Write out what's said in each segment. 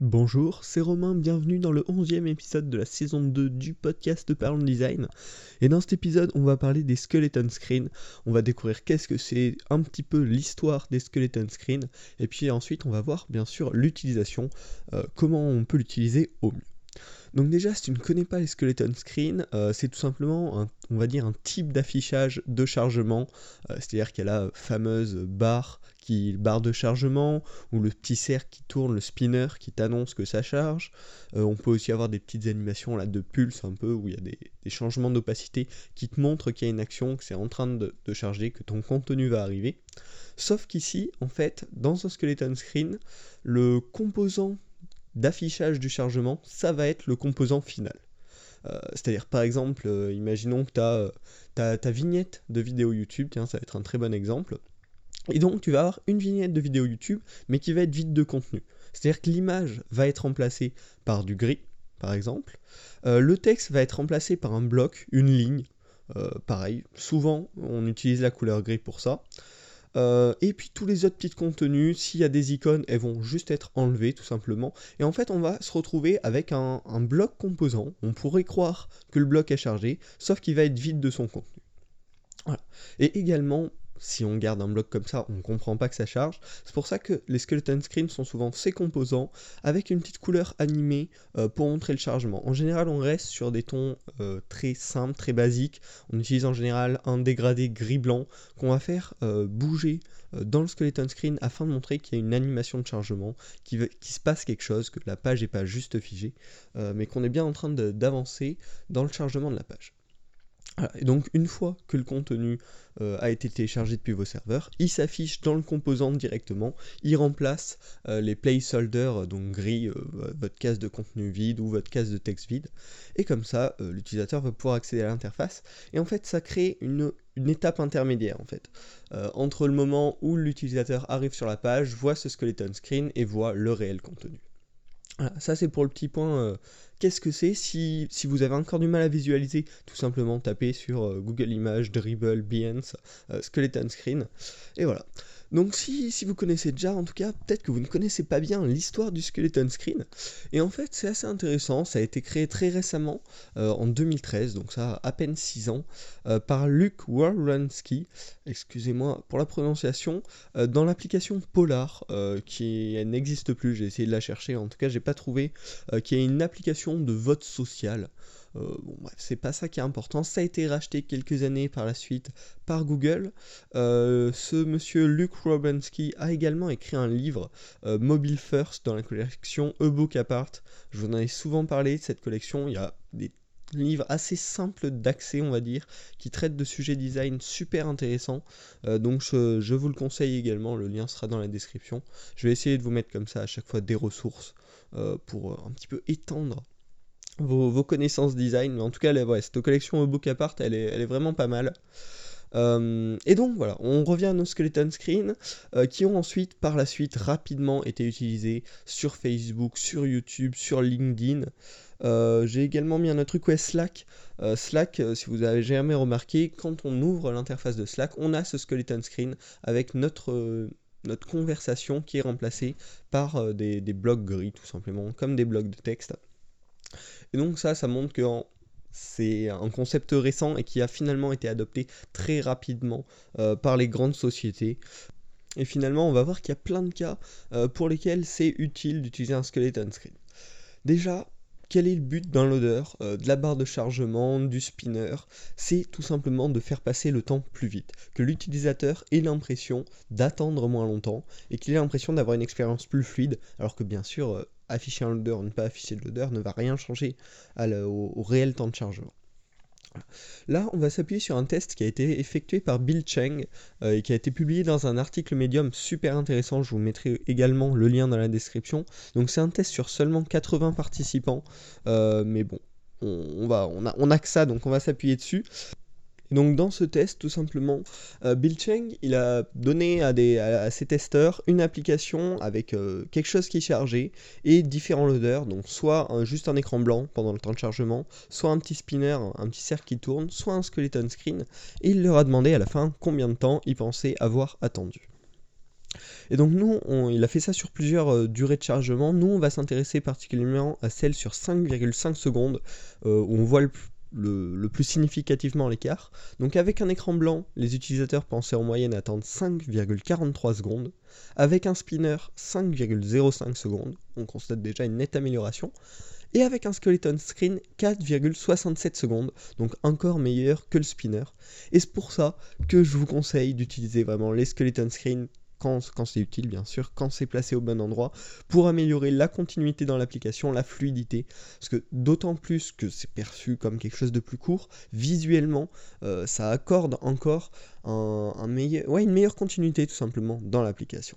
Bonjour, c'est Romain, bienvenue dans le 11e épisode de la saison 2 du podcast de Parlons Design. Et dans cet épisode, on va parler des skeleton screens. On va découvrir qu'est-ce que c'est, un petit peu l'histoire des skeleton screens. Et puis ensuite, on va voir bien sûr l'utilisation, euh, comment on peut l'utiliser au mieux. Donc déjà, si tu ne connais pas les skeleton screens, euh, c'est tout simplement, un, on va dire, un type d'affichage de chargement. Euh, c'est-à-dire qu'il y a la fameuse barre barre de chargement, ou le petit cercle qui tourne, le spinner qui t'annonce que ça charge. Euh, on peut aussi avoir des petites animations là de pulse un peu, où il y a des, changements d'opacité qui te montrent qu'il y a une action, que c'est en train de, charger, que ton contenu va arriver. Sauf qu'ici, en fait, dans un skeleton screen, le composant d'affichage du chargement, ça va être le composant final. Euh, c'est-à-dire, par exemple, euh, imaginons que tu as, ta vignette de vidéo YouTube, tiens, ça va être un très bon exemple. Et donc tu vas avoir une vignette de vidéo YouTube, mais qui va être vide de contenu. C'est-à-dire que l'image va être remplacée par du gris, par exemple. Euh, le texte va être remplacé par un bloc, une ligne. Euh, pareil, souvent on utilise la couleur gris pour ça. Euh, et puis tous les autres petits contenus, s'il y a des icônes, elles vont juste être enlevées tout simplement. Et en fait, on va se retrouver avec un, un bloc composant. On pourrait croire que le bloc est chargé, sauf qu'il va être vide de son contenu. Voilà. Et également, si on garde un bloc comme ça, on ne comprend pas que ça charge. C'est pour ça que les skeleton screens sont souvent ces composants avec une petite couleur animée euh, pour montrer le chargement. En général, on reste sur des tons euh, très simples, très basiques. On utilise en général un dégradé gris-blanc qu'on va faire euh, bouger dans le skeleton screen afin de montrer qu'il y a une animation de chargement, qu'il se passe quelque chose, que la page n'est pas juste figée, mais qu'on est bien en train d'avancer dans le chargement de la page. Et donc une fois que le contenu euh, a été téléchargé depuis vos serveurs, il s'affiche dans le composant directement, il remplace euh, les placeholders, euh, donc gris, votre case de contenu vide ou votre case de texte vide, et comme ça l'utilisateur va pouvoir accéder à l'interface, et en fait ça crée une, étape intermédiaire en fait, entre le moment où l'utilisateur arrive sur la page, voit ce skeleton screen et voit le réel contenu. Voilà, ça c'est pour le petit point Qu'est-ce que c'est si, vous avez encore du mal à visualiser, tout simplement tapez sur euh, Google Images, Dribble, Behance, euh, Skeleton Screen, et voilà. Donc si, vous connaissez déjà, en tout cas, peut-être que vous ne connaissez pas bien l'histoire du Skeleton Screen. Et en fait, c'est assez intéressant, ça a été créé très récemment, euh, en 2013, donc ça a à peine 6 ans, par Luke Warlansky, excusez-moi pour la prononciation, dans l'application Polar, qui n'existe plus, j'ai essayé de la chercher, en tout cas j'ai pas trouvé, qui est une application de vote social. Euh, bon, bref, c'est pas ça qui est important. Ça a été racheté quelques années par la suite par Google. Euh, ce monsieur Luke Robensky a également écrit un livre, euh, Mobile First, dans la collection A Book Apart. Je vous en ai souvent parlé de cette collection. Il y a des livres assez simples d'accès, on va dire, qui traitent de sujets design super intéressants. donc je, vous le conseille également, le lien sera dans la description. Je vais essayer de vous mettre comme ça à chaque fois des ressources pour un petit peu étendre vos, connaissances design. Mais en tout cas, cette collection au book apart, elle est, elle est vraiment pas mal. Euh, et donc voilà, on revient à nos skeleton screen euh, qui ont ensuite par la suite rapidement été utilisés sur Facebook, sur YouTube, sur LinkedIn. Euh, j'ai également mis un autre truc, ouais, Slack. Slack, si vous avez jamais remarqué, quand on ouvre l'interface de Slack, on a ce skeleton screen avec notre, notre conversation qui est remplacée par des blocs gris tout simplement, comme des blocs de texte. Et donc ça, ça montre que c'est un concept récent et qui a finalement été adopté très rapidement euh, par les grandes sociétés. Et finalement, on va voir qu'il y a plein de cas euh, pour lesquels c'est utile d'utiliser un skeleton screen. Déjà, quel est le but d'un loader, euh, de la barre de chargement, du spinner? C'est tout simplement de faire passer le temps plus vite, que l'utilisateur ait l'impression d'attendre moins longtemps et qu'il ait l'impression d'avoir une expérience plus fluide, alors que bien sûr, afficher un loader ou ne pas afficher de loader ne va rien changer au, réel temps de chargement. Là, on va s'appuyer sur un test qui a été effectué par Bill Cheng euh, et qui a été publié dans un article Medium super intéressant. Je vous mettrai également le lien dans la description. Donc, c'est un test sur seulement 80 participants, euh, mais bon, on, on que ça, donc on va s'appuyer dessus donc dans ce test, tout simplement, euh, Bill Cheng, il a donné à, ses testeurs une application avec euh, quelque chose qui est chargé et différents loaders, donc soit juste un écran blanc pendant le temps de chargement, soit un petit spinner, un petit cercle qui tourne, soit un skeleton screen, et il leur a demandé à la fin combien de temps ils pensaient avoir attendu. Et donc nous, il a fait ça sur plusieurs euh, durées de chargement. Nous, on va s'intéresser particulièrement à celle sur 5,5 secondes, euh, où on voit le, plus significativement l'écart. Donc avec un écran blanc, les utilisateurs pensaient en moyenne attendre 5,43 secondes. Avec un spinner, 5,05 secondes. On constate déjà une nette amélioration. Et avec un skeleton screen, 4,67 secondes, donc encore meilleur que le spinner. Et c'est pour ça que je vous conseille d'utiliser vraiment les skeleton screen quand, c'est utile bien sûr, quand c'est placé au bon endroit, pour améliorer la continuité dans l'application, la fluidité, parce que d'autant plus que c'est perçu comme quelque chose de plus court, visuellement, euh, ça accorde encore une meilleure continuité tout simplement dans l'application.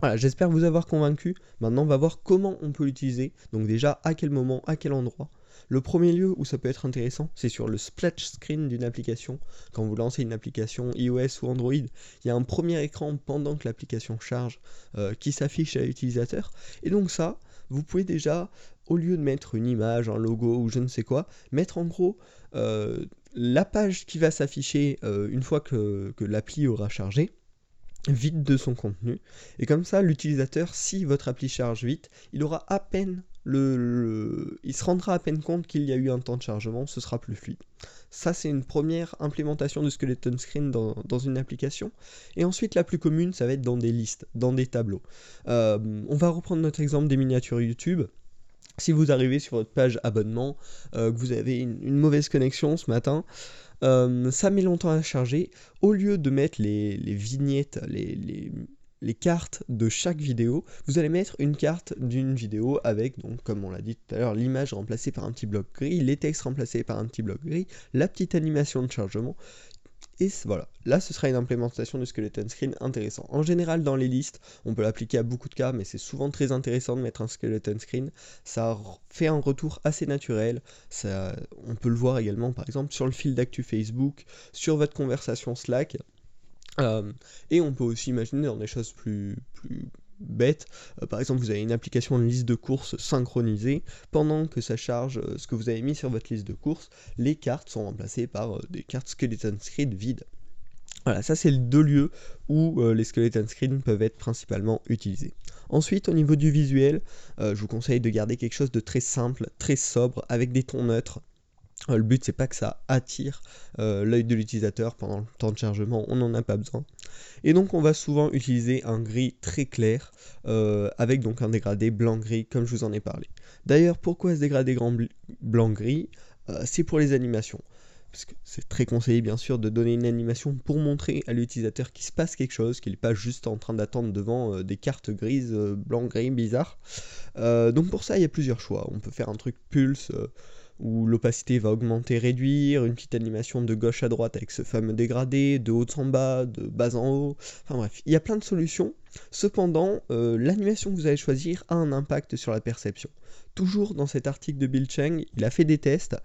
Voilà, j'espère vous avoir convaincu. Maintenant, on va voir comment on peut l'utiliser. Donc déjà, à quel moment, à quel endroit. Le premier lieu où ça peut être intéressant, c'est sur le splash screen d'une application. Quand vous lancez une application iOS ou Android, il y a un premier écran pendant que l'application charge euh, qui s'affiche à l'utilisateur. Et donc ça, vous pouvez déjà, au lieu de mettre une image, un logo ou je ne sais quoi, mettre en gros euh, la page qui va s'afficher euh, une fois que, que l'appli aura chargé vite de son contenu. Et comme ça, l'utilisateur, si votre appli charge vite, il aura à peine il se rendra à peine compte qu'il y a eu un temps de chargement, ce sera plus fluide. Ça, c'est une première implémentation de skeleton screen dans, une application. Et ensuite, la plus commune, ça va être dans des listes, dans des tableaux. Euh, on va reprendre notre exemple des miniatures YouTube. Si vous arrivez sur votre page abonnement, euh, que vous avez une, mauvaise connexion ce matin, euh, ça met longtemps à charger. Au lieu de mettre les, vignettes, les cartes de chaque vidéo, vous allez mettre une carte d'une vidéo avec, donc, comme on l'a dit tout à l'heure, l'image remplacée par un petit bloc gris, les textes remplacés par un petit bloc gris, la petite animation de chargement. Et voilà, là ce sera une implémentation du skeleton screen intéressant. En général dans les listes, on peut l'appliquer à beaucoup de cas, mais c'est souvent très intéressant de mettre un skeleton screen. Ça fait un retour assez naturel. Ça, on peut le voir également par exemple sur le fil d'actu Facebook, sur votre conversation Slack. Euh, et on peut aussi imaginer dans des choses plus, bêtes, euh, par exemple vous avez une application de liste de courses synchronisée, pendant que ça charge euh, ce que vous avez mis sur votre liste de courses, les cartes sont remplacées par des cartes skeleton screen vides. Voilà, ça c'est les deux lieux où les skeleton screen peuvent être principalement utilisés. Ensuite, au niveau du visuel, je vous conseille de garder quelque chose de très simple, très sobre, avec des tons neutres, le but c'est pas que ça attire euh, l'œil de l'utilisateur pendant le temps de chargement, on n'en a pas besoin. Et donc on va souvent utiliser un gris très clair euh, avec donc un dégradé blanc-gris comme je vous en ai parlé. D'ailleurs pourquoi ce dégradé blanc-gris C'est pour les animations. Parce que c'est très conseillé bien sûr de donner une animation pour montrer à l'utilisateur qu'il se passe quelque chose, qu'il n'est pas juste en train d'attendre devant des cartes grises, blanc-gris, bizarres. donc pour ça il y a plusieurs choix. On peut faire un truc pulse où l'opacité va augmenter, réduire, une petite animation de gauche à droite avec ce fameux dégradé, de haut en bas, de bas en haut, enfin bref, il y a plein de solutions. Cependant, euh, l'animation que vous allez choisir a un impact sur la perception. Toujours dans cet article de Bill Cheng, il a fait des tests.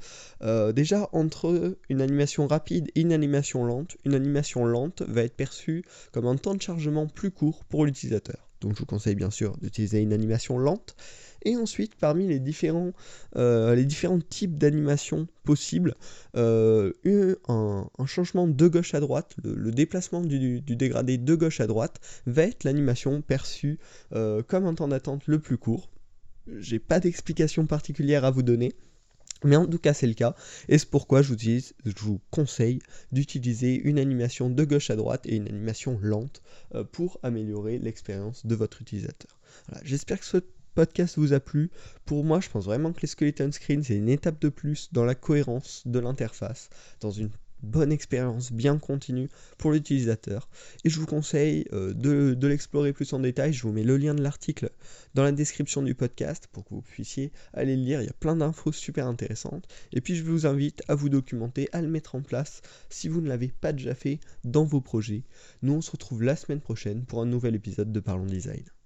Euh, déjà, entre une animation rapide et une animation lente, une animation lente va être perçue comme un temps de chargement plus court pour l'utilisateur. Donc je vous conseille bien sûr d'utiliser une animation lente. Et ensuite, parmi les différents, euh, types d'animation possibles, euh, un, changement de gauche à droite, le, déplacement du, dégradé de gauche à droite va être l'animation perçue euh, comme un temps d'attente le plus court. J'ai pas d'explication particulière à vous donner. Mais en tout cas, c'est le cas, et c'est pourquoi je vous, je vous conseille d'utiliser une animation de gauche à droite et une animation lente pour améliorer l'expérience de votre utilisateur. J'espère que ce podcast vous a plu. Pour moi, je pense vraiment que les skeleton screen, c'est une étape de plus dans la cohérence de l'interface, dans une bonne expérience bien continue pour l'utilisateur. Et je vous conseille euh, de, l'explorer plus en détail. Je vous mets le lien de l'article dans la description du podcast pour que vous puissiez aller le lire. Il y a plein d'infos super intéressantes. Et puis je vous invite à vous documenter, à le mettre en place si vous ne l'avez pas déjà fait dans vos projets. Nous on se retrouve la semaine prochaine pour un nouvel épisode de Parlons Design.